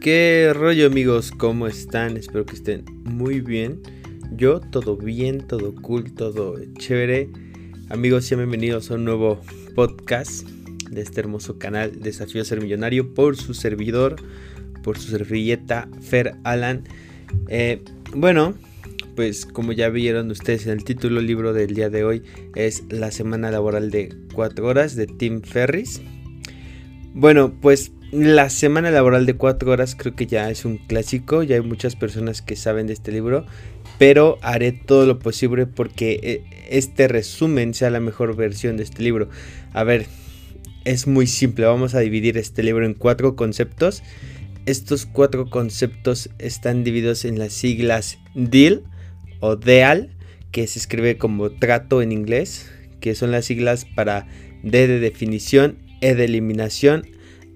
¿Qué rollo amigos? ¿Cómo están? Espero que estén muy bien. Yo todo bien, todo cool, todo chévere. Amigos, sean bienvenidos a un nuevo podcast de este hermoso canal Desafío a Ser Millonario por su servidor, por su servilleta Fer Alan. Eh, bueno, pues como ya vieron ustedes en el título, el libro del día de hoy es La semana laboral de 4 horas de Tim Ferris. Bueno, pues la semana laboral de 4 horas creo que ya es un clásico, ya hay muchas personas que saben de este libro, pero haré todo lo posible porque eh, este resumen sea la mejor versión de este libro. A ver, es muy simple, vamos a dividir este libro en cuatro conceptos. Estos cuatro conceptos están divididos en las siglas DEAL o DEAL, que se escribe como trato en inglés, que son las siglas para D de definición, E de eliminación,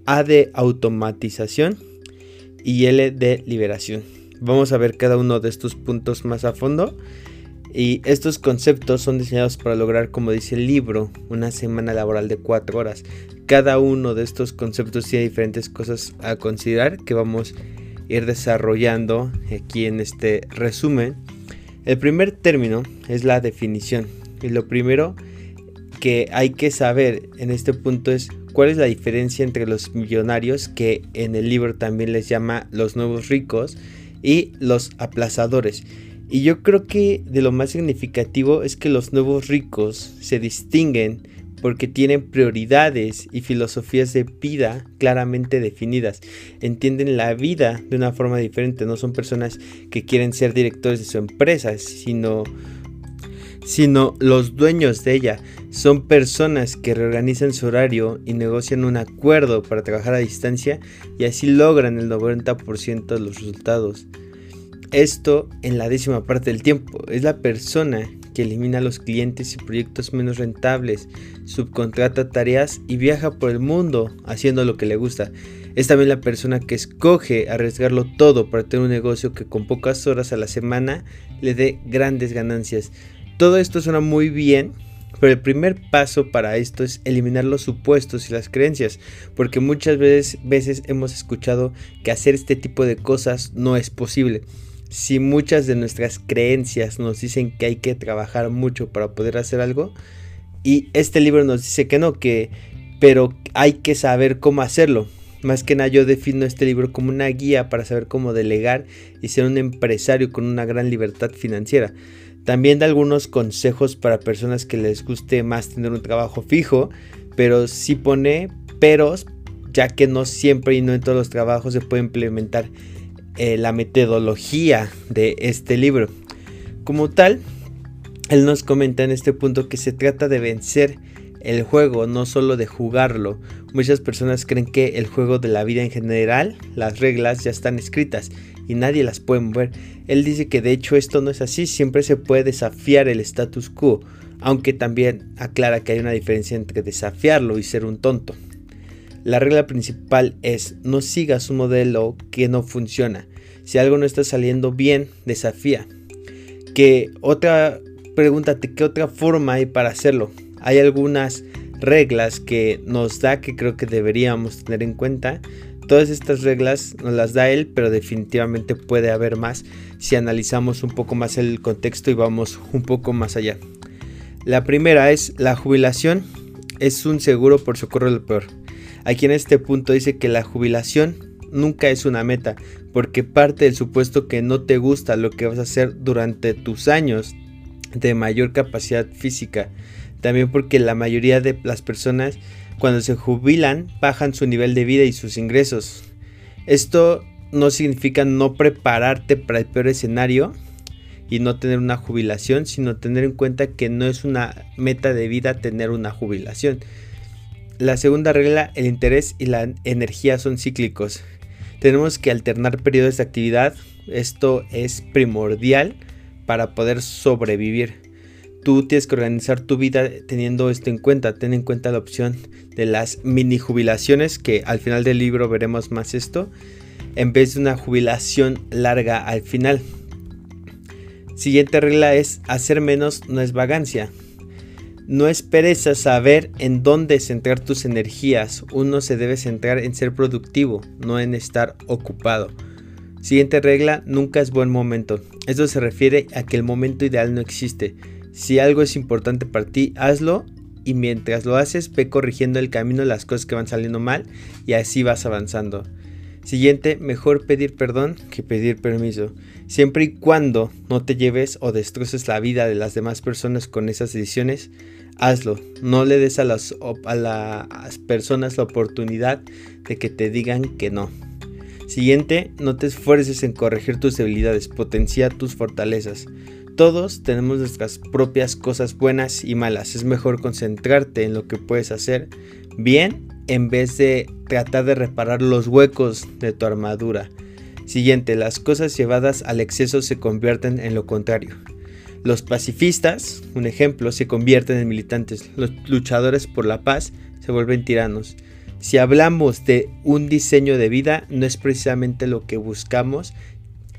a de automatización y L de liberación. Vamos a ver cada uno de estos puntos más a fondo. Y estos conceptos son diseñados para lograr, como dice el libro, una semana laboral de 4 horas. Cada uno de estos conceptos tiene diferentes cosas a considerar que vamos a ir desarrollando aquí en este resumen. El primer término es la definición. Y lo primero que hay que saber en este punto es cuál es la diferencia entre los millonarios, que en el libro también les llama los nuevos ricos, y los aplazadores. Y yo creo que de lo más significativo es que los nuevos ricos se distinguen porque tienen prioridades y filosofías de vida claramente definidas. Entienden la vida de una forma diferente. No son personas que quieren ser directores de su empresa, sino sino los dueños de ella. Son personas que reorganizan su horario y negocian un acuerdo para trabajar a distancia y así logran el 90% de los resultados. Esto en la décima parte del tiempo. Es la persona que elimina a los clientes y proyectos menos rentables, subcontrata tareas y viaja por el mundo haciendo lo que le gusta. Es también la persona que escoge arriesgarlo todo para tener un negocio que con pocas horas a la semana le dé grandes ganancias. Todo esto suena muy bien, pero el primer paso para esto es eliminar los supuestos y las creencias, porque muchas veces, veces hemos escuchado que hacer este tipo de cosas no es posible. Si muchas de nuestras creencias nos dicen que hay que trabajar mucho para poder hacer algo, y este libro nos dice que no, que pero hay que saber cómo hacerlo. Más que nada yo defino este libro como una guía para saber cómo delegar y ser un empresario con una gran libertad financiera. También da algunos consejos para personas que les guste más tener un trabajo fijo, pero sí pone peros, ya que no siempre y no en todos los trabajos se puede implementar eh, la metodología de este libro. Como tal, él nos comenta en este punto que se trata de vencer el juego, no solo de jugarlo. Muchas personas creen que el juego de la vida en general, las reglas ya están escritas y nadie las puede mover. Él dice que de hecho esto no es así, siempre se puede desafiar el status quo, aunque también aclara que hay una diferencia entre desafiarlo y ser un tonto. La regla principal es no sigas un modelo que no funciona. Si algo no está saliendo bien, desafía. Que otra pregúntate qué otra forma hay para hacerlo. Hay algunas reglas que nos da que creo que deberíamos tener en cuenta Todas estas reglas nos las da él, pero definitivamente puede haber más si analizamos un poco más el contexto y vamos un poco más allá. La primera es la jubilación es un seguro por socorro del peor. Aquí en este punto dice que la jubilación nunca es una meta, porque parte del supuesto que no te gusta lo que vas a hacer durante tus años de mayor capacidad física. También porque la mayoría de las personas cuando se jubilan bajan su nivel de vida y sus ingresos. Esto no significa no prepararte para el peor escenario y no tener una jubilación, sino tener en cuenta que no es una meta de vida tener una jubilación. La segunda regla, el interés y la energía son cíclicos. Tenemos que alternar periodos de actividad. Esto es primordial para poder sobrevivir tú tienes que organizar tu vida teniendo esto en cuenta. Ten en cuenta la opción de las mini jubilaciones, que al final del libro veremos más esto, en vez de una jubilación larga al final. Siguiente regla es hacer menos no es vagancia. No esperes a saber en dónde centrar tus energías. Uno se debe centrar en ser productivo, no en estar ocupado. Siguiente regla, nunca es buen momento. Esto se refiere a que el momento ideal no existe. Si algo es importante para ti, hazlo y mientras lo haces ve corrigiendo el camino las cosas que van saliendo mal y así vas avanzando. Siguiente, mejor pedir perdón que pedir permiso. Siempre y cuando no te lleves o destroces la vida de las demás personas con esas decisiones, hazlo. No le des a las, a las personas la oportunidad de que te digan que no. Siguiente, no te esfuerces en corregir tus debilidades, potencia tus fortalezas. Todos tenemos nuestras propias cosas buenas y malas. Es mejor concentrarte en lo que puedes hacer bien en vez de tratar de reparar los huecos de tu armadura. Siguiente, las cosas llevadas al exceso se convierten en lo contrario. Los pacifistas, un ejemplo, se convierten en militantes. Los luchadores por la paz se vuelven tiranos. Si hablamos de un diseño de vida, no es precisamente lo que buscamos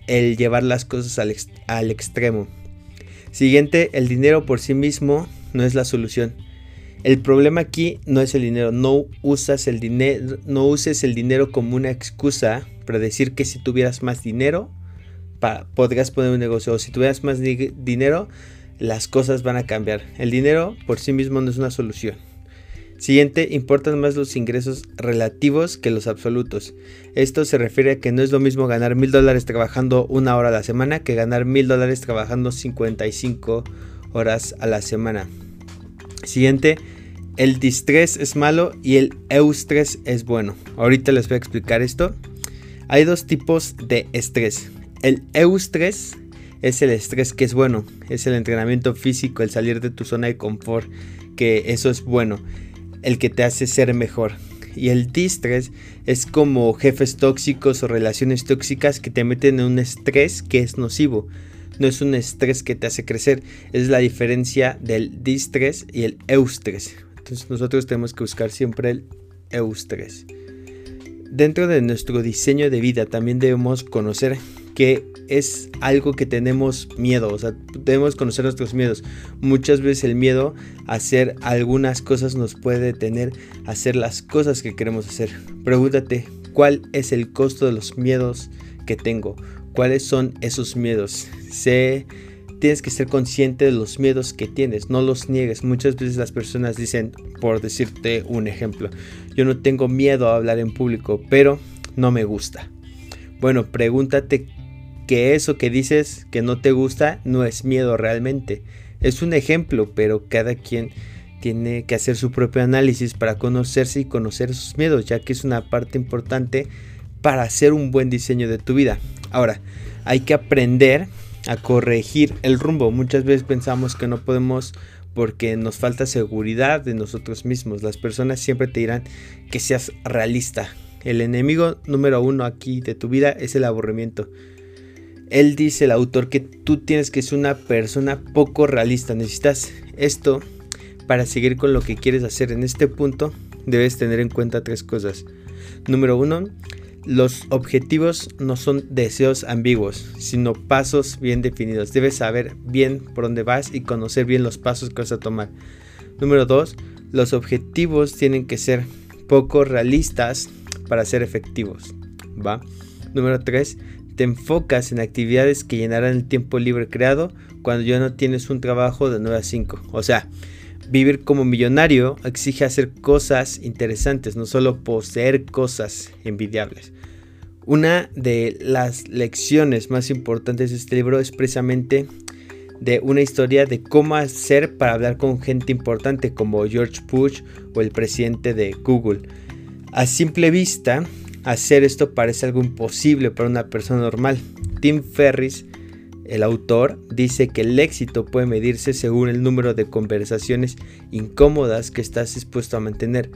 el llevar las cosas al, al extremo. Siguiente, el dinero por sí mismo no es la solución. El problema aquí no es el dinero, no usas el dinero, no uses el dinero como una excusa para decir que si tuvieras más dinero podrías poner un negocio o si tuvieras más dinero las cosas van a cambiar. El dinero por sí mismo no es una solución. Siguiente, importan más los ingresos relativos que los absolutos. Esto se refiere a que no es lo mismo ganar mil dólares trabajando una hora a la semana que ganar mil dólares trabajando 55 horas a la semana. Siguiente, el distrés es malo y el eustrés es bueno. Ahorita les voy a explicar esto. Hay dos tipos de estrés. El eustrés es el estrés que es bueno, es el entrenamiento físico, el salir de tu zona de confort, que eso es bueno, el que te hace ser mejor. Y el distrés es como jefes tóxicos o relaciones tóxicas que te meten en un estrés que es nocivo. No es un estrés que te hace crecer, es la diferencia del distrés y el eustrés. Entonces nosotros tenemos que buscar siempre el eustrés. Dentro de nuestro diseño de vida también debemos conocer que es algo que tenemos miedo, o sea, debemos conocer nuestros miedos. Muchas veces el miedo a hacer algunas cosas nos puede detener a hacer las cosas que queremos hacer. Pregúntate, ¿cuál es el costo de los miedos que tengo? ¿Cuáles son esos miedos? Sé tienes que ser consciente de los miedos que tienes, no los niegues. Muchas veces las personas dicen, por decirte un ejemplo, yo no tengo miedo a hablar en público, pero no me gusta. Bueno, pregúntate que eso que dices que no te gusta no es miedo realmente. Es un ejemplo, pero cada quien tiene que hacer su propio análisis para conocerse y conocer sus miedos, ya que es una parte importante para hacer un buen diseño de tu vida. Ahora, hay que aprender a corregir el rumbo. Muchas veces pensamos que no podemos porque nos falta seguridad de nosotros mismos. Las personas siempre te dirán que seas realista. El enemigo número uno aquí de tu vida es el aburrimiento. Él dice, el autor, que tú tienes que ser una persona poco realista. Necesitas esto para seguir con lo que quieres hacer. En este punto debes tener en cuenta tres cosas. Número uno, los objetivos no son deseos ambiguos, sino pasos bien definidos. Debes saber bien por dónde vas y conocer bien los pasos que vas a tomar. Número 2. Los objetivos tienen que ser poco realistas para ser efectivos. ¿Va? Número 3. Te enfocas en actividades que llenarán el tiempo libre creado cuando ya no tienes un trabajo de 9 a 5. O sea, Vivir como millonario exige hacer cosas interesantes, no solo poseer cosas envidiables. Una de las lecciones más importantes de este libro es precisamente de una historia de cómo hacer para hablar con gente importante como George Bush o el presidente de Google. A simple vista, hacer esto parece algo imposible para una persona normal. Tim Ferriss el autor dice que el éxito puede medirse según el número de conversaciones incómodas que estás dispuesto a mantener.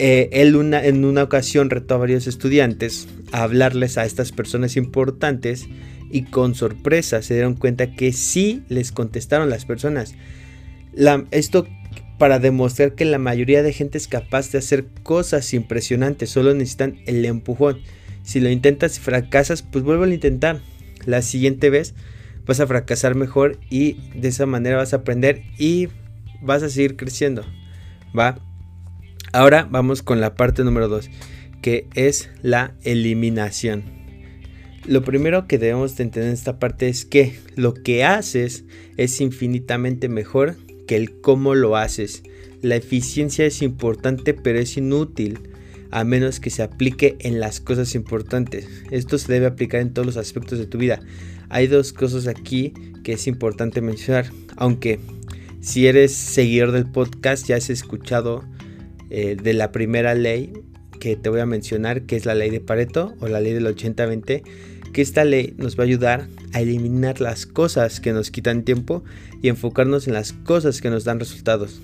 Eh, él en una ocasión retó a varios estudiantes a hablarles a estas personas importantes y con sorpresa se dieron cuenta que sí les contestaron las personas. esto para demostrar que la mayoría de gente es capaz de hacer cosas impresionantes, solo necesitan el empujón. Si lo intentas y fracasas, pues vuelvo a intentar la siguiente vez vas a fracasar mejor y de esa manera vas a aprender y vas a seguir creciendo. ¿Va? Ahora vamos con la parte número 2, que es la eliminación. Lo primero que debemos de entender en esta parte es que lo que haces es infinitamente mejor que el cómo lo haces. La eficiencia es importante pero es inútil a menos que se aplique en las cosas importantes. Esto se debe aplicar en todos los aspectos de tu vida. Hay dos cosas aquí que es importante mencionar, aunque si eres seguidor del podcast ya has escuchado eh, de la primera ley que te voy a mencionar, que es la ley de Pareto o la ley del 80-20, que esta ley nos va a ayudar a eliminar las cosas que nos quitan tiempo y enfocarnos en las cosas que nos dan resultados.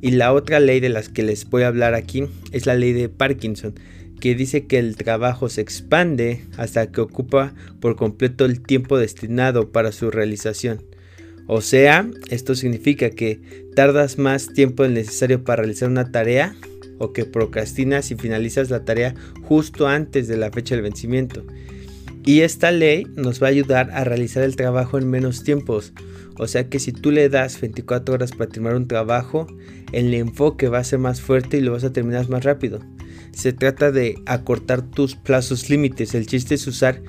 Y la otra ley de las que les voy a hablar aquí es la ley de Parkinson, que dice que el trabajo se expande hasta que ocupa por completo el tiempo destinado para su realización. O sea, esto significa que tardas más tiempo del necesario para realizar una tarea o que procrastinas y finalizas la tarea justo antes de la fecha del vencimiento. Y esta ley nos va a ayudar a realizar el trabajo en menos tiempos. O sea que si tú le das 24 horas para terminar un trabajo, el enfoque va a ser más fuerte y lo vas a terminar más rápido. Se trata de acortar tus plazos límites. El chiste es usar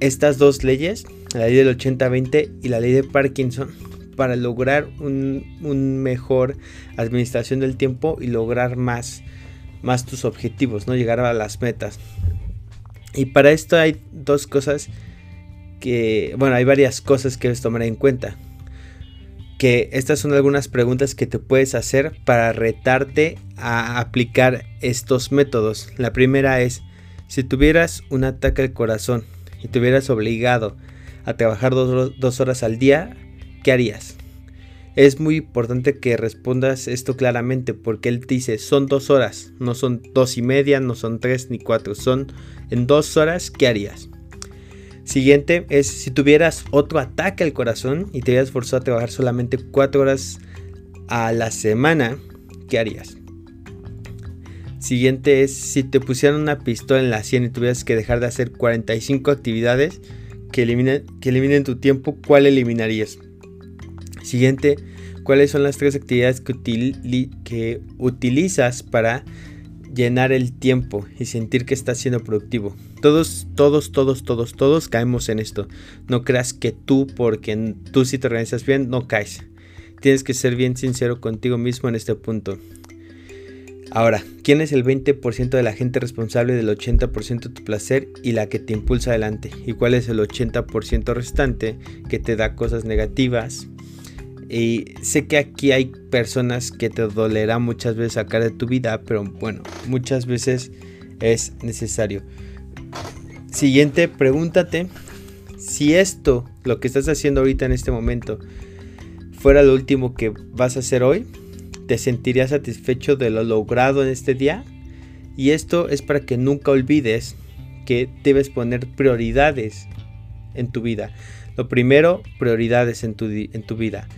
estas dos leyes, la ley del 80-20 y la ley de Parkinson, para lograr un, mejor administración del tiempo y lograr más, más tus objetivos, ¿no? Llegar a las metas. Y para esto hay dos cosas que, bueno, hay varias cosas que debes tomar en cuenta que estas son algunas preguntas que te puedes hacer para retarte a aplicar estos métodos. La primera es, si tuvieras un ataque al corazón y te hubieras obligado a trabajar dos, horas al día, ¿qué harías? Es muy importante que respondas esto claramente porque él te dice son dos horas, no son dos y media, no son tres ni cuatro, son en dos horas, ¿qué harías? Siguiente es si tuvieras otro ataque al corazón y te hubieras forzado a trabajar solamente 4 horas a la semana, ¿qué harías? Siguiente es si te pusieran una pistola en la sien y tuvieras que dejar de hacer 45 actividades que eliminen, que eliminen tu tiempo, ¿cuál eliminarías? Siguiente, ¿cuáles son las tres actividades que, utilizas para llenar el tiempo y sentir que estás siendo productivo. Todos, todos, todos, todos, todos caemos en esto. No creas que tú, porque tú si te organizas bien, no caes. Tienes que ser bien sincero contigo mismo en este punto. Ahora, ¿quién es el 20% de la gente responsable del 80% de tu placer y la que te impulsa adelante? ¿Y cuál es el 80% restante que te da cosas negativas, y sé que aquí hay personas que te dolerá muchas veces sacar de tu vida, pero bueno, muchas veces es necesario. Siguiente, pregúntate si esto, lo que estás haciendo ahorita en este momento, fuera lo último que vas a hacer hoy, ¿te sentirías satisfecho de lo logrado en este día? Y esto es para que nunca olvides que debes poner prioridades en tu vida. Lo primero, prioridades en tu, en tu vida.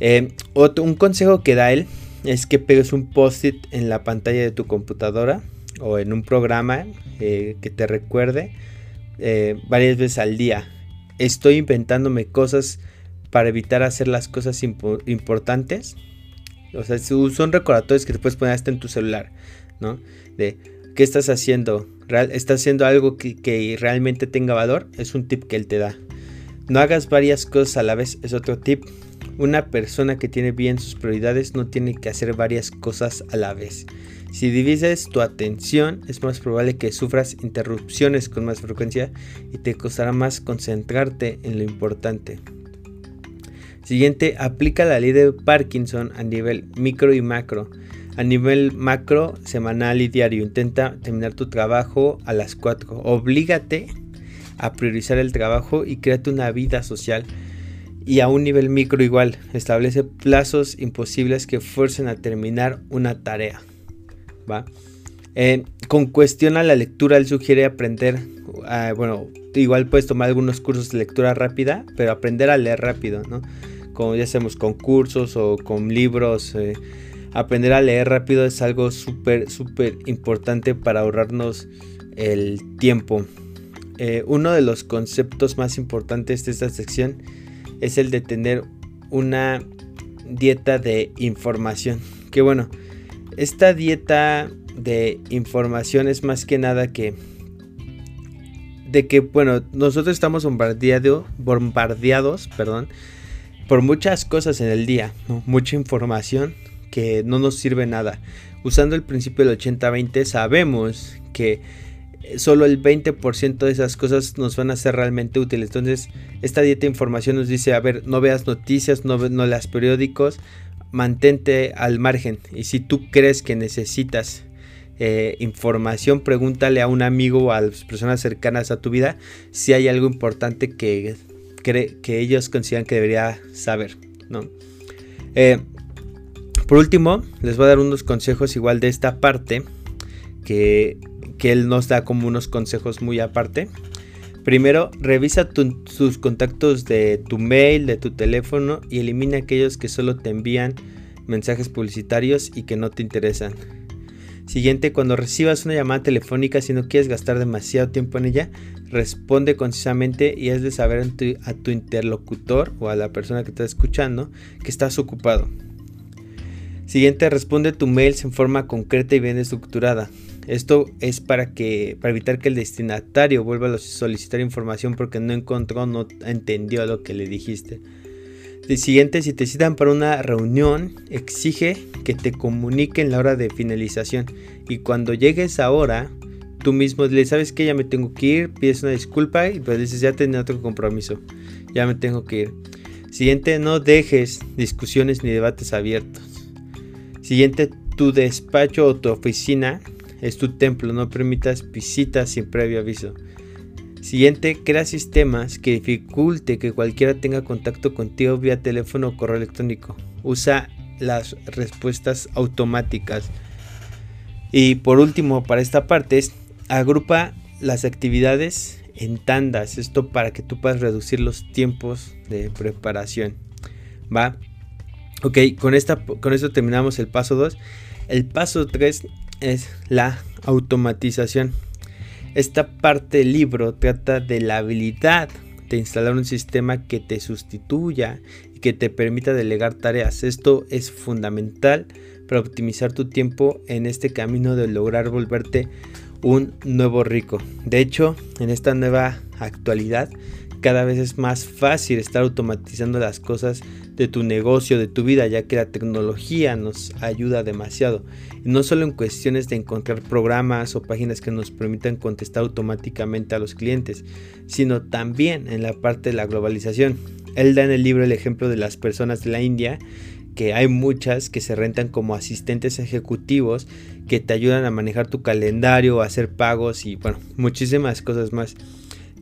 Eh, un consejo que da él es que pegues un post-it en la pantalla de tu computadora o en un programa eh, que te recuerde eh, varias veces al día. Estoy inventándome cosas para evitar hacer las cosas importantes. O sea, son recordatorios que te puedes poner hasta en tu celular, ¿no? De qué estás haciendo. ¿Estás haciendo algo que realmente tenga valor? Es un tip que él te da. No hagas varias cosas a la vez, es otro tip. Una persona que tiene bien sus prioridades no tiene que hacer varias cosas a la vez. Si divides tu atención, es más probable que sufras interrupciones con más frecuencia y te costará más concentrarte en lo importante. Siguiente, aplica la ley de Parkinson a nivel micro y macro. A nivel macro, semanal y diario, intenta terminar tu trabajo a las 4. Oblígate a priorizar el trabajo y créate una vida social y a un nivel micro igual, establece plazos imposibles que fuercen a terminar una tarea. ¿va? Eh, con cuestión a la lectura, él sugiere aprender, ah, bueno, igual puedes tomar algunos cursos de lectura rápida, pero aprender a leer rápido, ¿no? Como ya hacemos con cursos o con libros, eh, aprender a leer rápido es algo súper, súper importante para ahorrarnos el tiempo. Eh, uno de los conceptos más importantes de esta sección es el de tener una dieta de información. Que bueno, esta dieta de información es más que nada que de que bueno, nosotros estamos bombardeado, bombardeados, perdón, por muchas cosas en el día, mucha información que no nos sirve nada. Usando el principio del 80-20 sabemos que solo el 20% de esas cosas nos van a ser realmente útiles. Entonces, esta dieta de información nos dice, a ver, no veas noticias, no, no leas periódicos, mantente al margen. Y si tú crees que necesitas eh, información, pregúntale a un amigo o a las personas cercanas a tu vida si hay algo importante que, que ellos consideran que debería saber. ¿no? Eh, por último, les voy a dar unos consejos igual de esta parte que que él nos da como unos consejos muy aparte. Primero, revisa tus contactos de tu mail, de tu teléfono y elimina aquellos que solo te envían mensajes publicitarios y que no te interesan. Siguiente, cuando recibas una llamada telefónica, si no quieres gastar demasiado tiempo en ella, responde concisamente y es de saber a tu interlocutor o a la persona que está escuchando que estás ocupado. Siguiente, responde tu mail en forma concreta y bien estructurada. Esto es para que para evitar que el destinatario vuelva a solicitar información porque no encontró, no entendió lo que le dijiste. Siguiente, si te citan para una reunión, exige que te comuniquen la hora de finalización y cuando llegues ahora, tú mismo le sabes que ya me tengo que ir, pides una disculpa y pues dices ya tenía otro compromiso, ya me tengo que ir. Siguiente, no dejes discusiones ni debates abiertos. Siguiente, tu despacho o tu oficina es tu templo, no permitas visitas sin previo aviso. Siguiente, crea sistemas que dificulte que cualquiera tenga contacto contigo vía teléfono o correo electrónico. Usa las respuestas automáticas. Y por último, para esta parte, es agrupa las actividades en tandas. Esto para que tú puedas reducir los tiempos de preparación. ¿Va? Ok, con, esta, con esto terminamos el paso 2. El paso 3 es la automatización. Esta parte del libro trata de la habilidad de instalar un sistema que te sustituya y que te permita delegar tareas. Esto es fundamental para optimizar tu tiempo en este camino de lograr volverte un nuevo rico. De hecho, en esta nueva actualidad, cada vez es más fácil estar automatizando las cosas de tu negocio, de tu vida, ya que la tecnología nos ayuda demasiado. No solo en cuestiones de encontrar programas o páginas que nos permitan contestar automáticamente a los clientes, sino también en la parte de la globalización. Él da en el libro el ejemplo de las personas de la India que hay muchas que se rentan como asistentes ejecutivos que te ayudan a manejar tu calendario, a hacer pagos y bueno, muchísimas cosas más.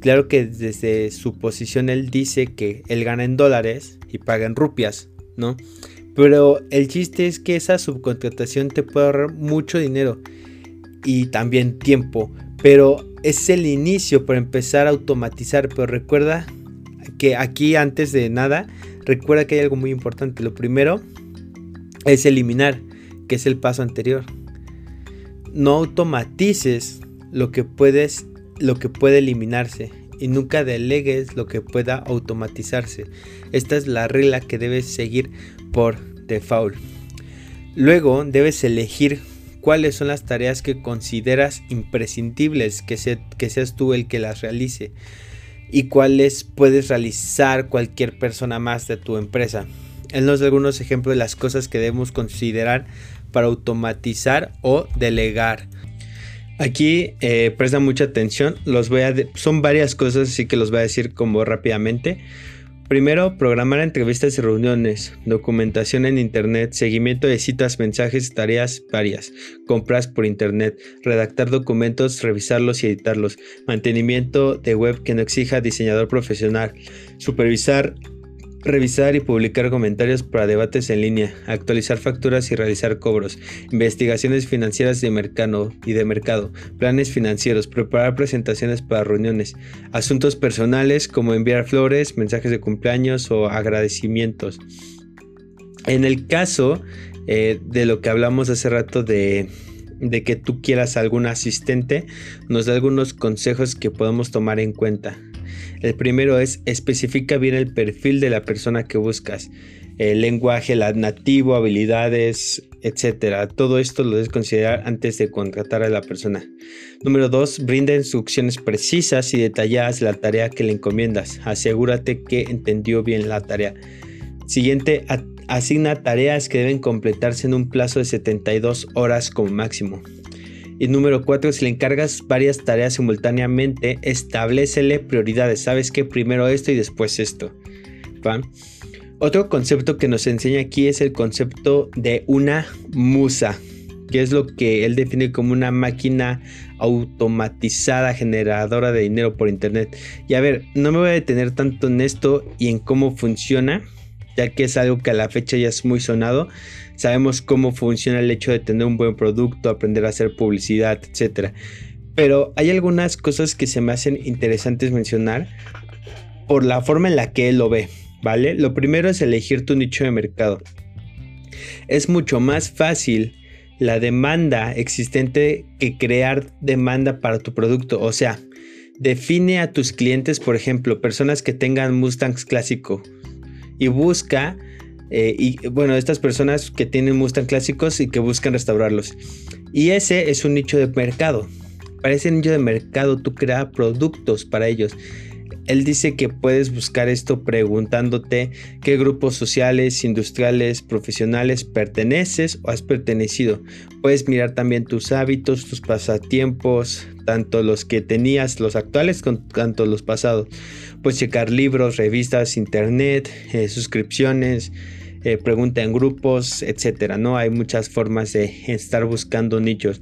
Claro que desde su posición él dice que él gana en dólares y paga en rupias, ¿no? Pero el chiste es que esa subcontratación te puede ahorrar mucho dinero y también tiempo. Pero es el inicio para empezar a automatizar. Pero recuerda que aquí antes de nada, recuerda que hay algo muy importante. Lo primero es eliminar, que es el paso anterior. No automatices lo que puedes lo que puede eliminarse y nunca delegues lo que pueda automatizarse. Esta es la regla que debes seguir por default. Luego debes elegir cuáles son las tareas que consideras imprescindibles que, que seas tú el que las realice y cuáles puedes realizar cualquier persona más de tu empresa. Él nos da algunos ejemplos de las cosas que debemos considerar para automatizar o delegar. Aquí eh, presta mucha atención, los son varias cosas, así que los voy a decir como rápidamente. Primero, programar entrevistas y reuniones, documentación en Internet, seguimiento de citas, mensajes, tareas varias, compras por Internet, redactar documentos, revisarlos y editarlos, mantenimiento de web que no exija diseñador profesional, supervisar Revisar y publicar comentarios para debates en línea, actualizar facturas y realizar cobros, investigaciones financieras de mercado y de mercado, planes financieros, preparar presentaciones para reuniones, asuntos personales como enviar flores, mensajes de cumpleaños o agradecimientos. En el caso eh, de lo que hablamos hace rato de, de que tú quieras algún asistente, nos da algunos consejos que podemos tomar en cuenta. El primero es especifica bien el perfil de la persona que buscas. el lenguaje nativo, habilidades, etcétera. Todo esto lo debes considerar antes de contratar a la persona. Número 2. Brinda instrucciones precisas y detalladas de la tarea que le encomiendas. Asegúrate que entendió bien la tarea. Siguiente, asigna tareas que deben completarse en un plazo de 72 horas como máximo. Y número 4, si le encargas varias tareas simultáneamente, establecele prioridades. Sabes que primero esto y después esto. Otro concepto que nos enseña aquí es el concepto de una musa, que es lo que él define como una máquina automatizada generadora de dinero por internet. Y a ver, no me voy a detener tanto en esto y en cómo funciona, ya que es algo que a la fecha ya es muy sonado. Sabemos cómo funciona el hecho de tener un buen producto, aprender a hacer publicidad, etc. Pero hay algunas cosas que se me hacen interesantes mencionar por la forma en la que él lo ve. ¿vale? Lo primero es elegir tu nicho de mercado. Es mucho más fácil la demanda existente que crear demanda para tu producto. O sea, define a tus clientes, por ejemplo, personas que tengan Mustangs clásico y busca, eh, y bueno, estas personas que tienen Mustang clásicos y que buscan restaurarlos. Y ese es un nicho de mercado. Para ese nicho de mercado tú creas productos para ellos. Él dice que puedes buscar esto preguntándote qué grupos sociales, industriales, profesionales perteneces o has pertenecido. Puedes mirar también tus hábitos, tus pasatiempos, tanto los que tenías, los actuales, tanto los pasados. Puedes checar libros, revistas, internet, eh, suscripciones, eh, pregunta en grupos, etcétera. No hay muchas formas de estar buscando nichos.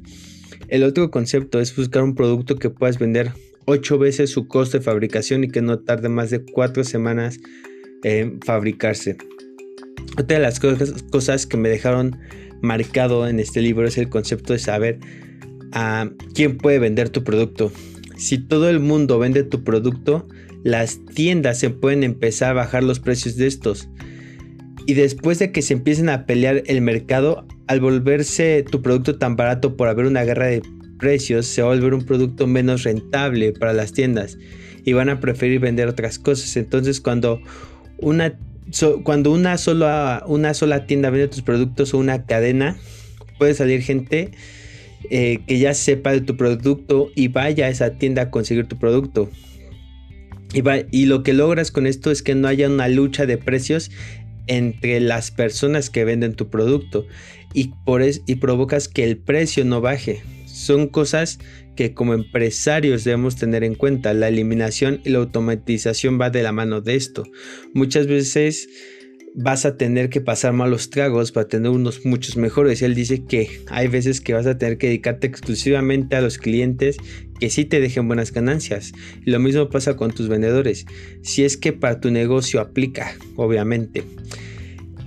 El otro concepto es buscar un producto que puedas vender 8 veces su costo de fabricación y que no tarde más de 4 semanas en fabricarse. Otra de las cosas, que me dejaron marcado en este libro es el concepto de saber a quién puede vender tu producto. Si todo el mundo vende tu producto, las tiendas se pueden empezar a bajar los precios de estos. Y después de que se empiecen a pelear el mercado, al volverse tu producto tan barato por haber una guerra de precios se va a volver un producto menos rentable para las tiendas y van a preferir vender otras cosas. Entonces cuando una, cuando una, sola, una sola tienda vende tus productos o una cadena, puede salir gente eh, que ya sepa de tu producto y vaya a esa tienda a conseguir tu producto. Y, y lo que logras con esto es que no haya una lucha de precios entre las personas que venden tu producto y, por y provocas que el precio no baje. Son cosas que como empresarios debemos tener en cuenta. La eliminación y la automatización va de la mano de esto. Muchas veces vas a tener que pasar malos tragos para tener unos muchos mejores. Él dice que hay veces que vas a tener que dedicarte exclusivamente a los clientes que sí te dejen buenas ganancias. Lo mismo pasa con tus vendedores. Si es que para tu negocio aplica, obviamente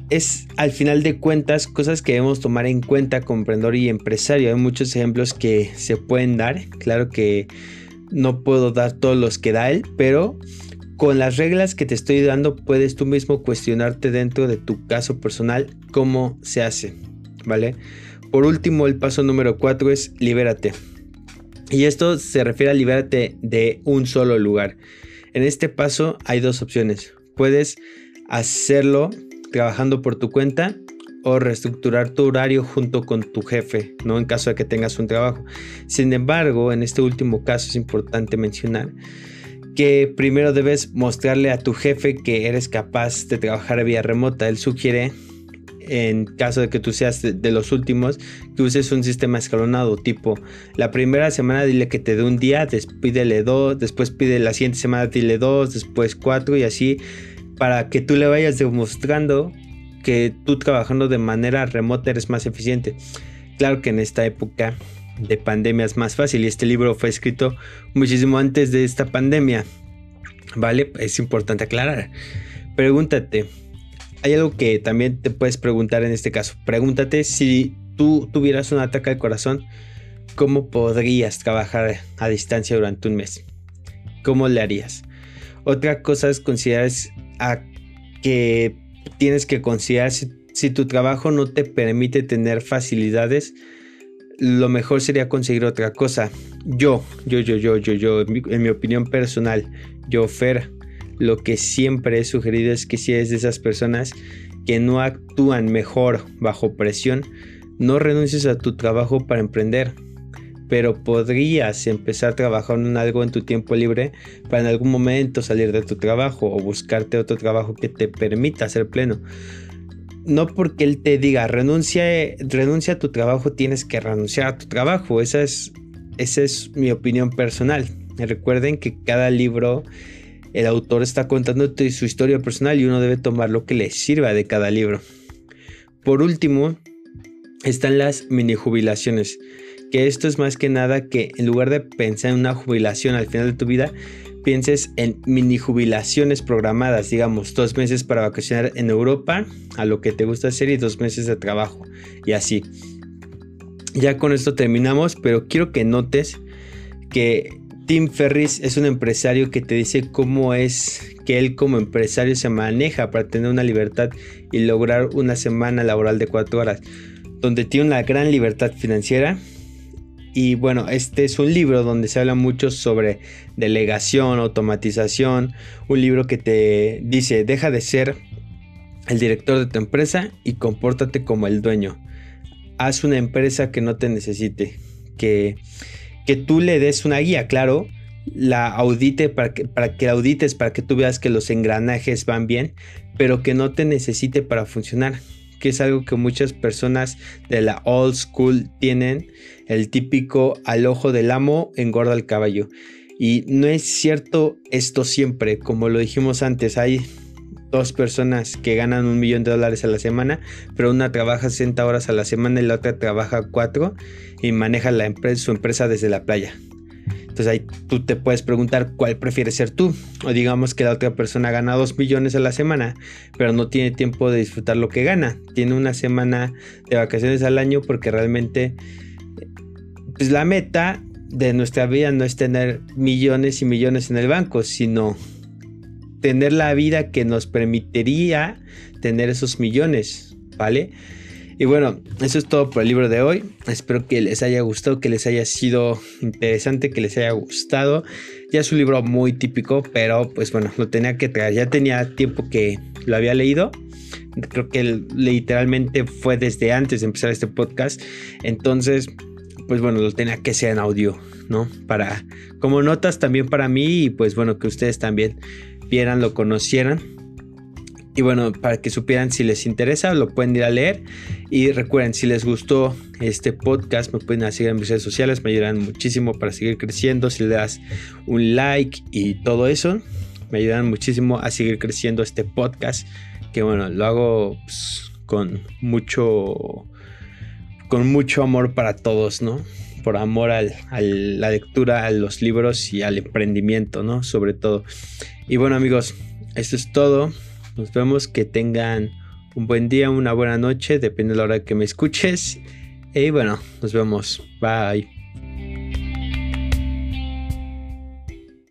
es al final de cuentas cosas que debemos tomar en cuenta como emprendedor y empresario. Hay muchos ejemplos que se pueden dar. Claro que no puedo dar todos los que da él, pero con las reglas que te estoy dando puedes tú mismo cuestionarte dentro de tu caso personal cómo se hace, ¿vale? Por último, el paso número 4 es libérate. Y esto se refiere a libérate de un solo lugar. En este paso hay dos opciones. Puedes hacerlo trabajando por tu cuenta o reestructurar tu horario junto con tu jefe, ¿no? En caso de que tengas un trabajo. Sin embargo, en este último caso es importante mencionar que primero debes mostrarle a tu jefe que eres capaz de trabajar vía remota. Él sugiere, en caso de que tú seas de, los últimos, que uses un sistema escalonado, tipo la primera semana dile que te dé un día, pídele dos, después pide la siguiente semana dile dos, después cuatro y así para que tú le vayas demostrando que tú trabajando de manera remota eres más eficiente. Claro que en esta época de pandemia es más fácil y este libro fue escrito muchísimo antes de esta pandemia. ¿Vale? Es importante aclarar. Pregúntate, hay algo que también te puedes preguntar en este caso. Pregúntate si tú tuvieras un ataque al corazón, ¿cómo podrías trabajar a distancia durante un mes? ¿Cómo le harías? Otra cosa es considerar a que tienes que considerar si, tu trabajo no te permite tener facilidades, lo mejor sería conseguir otra cosa. Yo, yo, yo, yo, yo, yo, en mi, opinión personal, yo, Fer, lo que siempre he sugerido es que si eres de esas personas que no actúan mejor bajo presión, no renuncies a tu trabajo para emprender, pero podrías empezar trabajando en algo en tu tiempo libre para en algún momento salir de tu trabajo o buscarte otro trabajo que te permita ser pleno. No porque él te diga renuncia, renuncia a tu trabajo, tienes que renunciar a tu trabajo. Esa es, esa es mi opinión personal. Recuerden que cada libro el autor está contando su historia personal y uno debe tomar lo que le sirva de cada libro. Por último, están las mini jubilaciones que esto es más que nada que en lugar de pensar en una jubilación al final de tu vida, pienses en mini jubilaciones programadas, digamos, dos meses para vacacionar en Europa, a lo que te gusta hacer, y dos meses de trabajo, y así. Ya con esto terminamos, pero quiero que notes que Tim Ferris es un empresario que te dice cómo es que él como empresario se maneja para tener una libertad y lograr una semana laboral de cuatro horas, donde tiene una gran libertad financiera y bueno, este es un libro donde se habla mucho sobre delegación, automatización, un libro que te dice, deja de ser el director de tu empresa y compórtate como el dueño. Haz una empresa que no te necesite, que, que tú le des una guía, claro, la audite para que, para que audites, para que tú veas que los engranajes van bien, pero que no te necesite para funcionar que es algo que muchas personas de la old school tienen, el típico al ojo del amo engorda el caballo. Y no es cierto esto siempre, como lo dijimos antes, hay dos personas que ganan un millón de dólares a la semana, pero una trabaja 60 horas a la semana y la otra trabaja 4 y maneja la empresa, su empresa desde la playa. Entonces ahí tú te puedes preguntar cuál prefieres ser tú. O digamos que la otra persona gana 2 millones a la semana, pero no tiene tiempo de disfrutar lo que gana. Tiene una semana de vacaciones al año porque realmente pues la meta de nuestra vida no es tener millones y millones en el banco, sino tener la vida que nos permitiría tener esos millones, ¿vale? Y bueno, eso es todo por el libro de hoy. Espero que les haya gustado, que les haya sido interesante, que les haya gustado. Ya es un libro muy típico, pero pues bueno, lo tenía que traer. Ya tenía tiempo que lo había leído. Creo que literalmente fue desde antes de empezar este podcast. Entonces, pues bueno, lo tenía que ser en audio, ¿no? Para, como notas también para mí y pues bueno, que ustedes también vieran, lo conocieran. Y bueno, para que supieran si les interesa, lo pueden ir a leer. Y recuerden, si les gustó este podcast, me pueden seguir en mis redes sociales, me ayudan muchísimo para seguir creciendo. Si le das un like y todo eso, me ayudan muchísimo a seguir creciendo este podcast. Que bueno, lo hago pues, con mucho con mucho amor para todos, ¿no? Por amor a la lectura, a los libros y al emprendimiento, ¿no? Sobre todo. Y bueno amigos, esto es todo. Nos vemos, que tengan un buen día, una buena noche, depende de la hora que me escuches. Y bueno, nos vemos. Bye.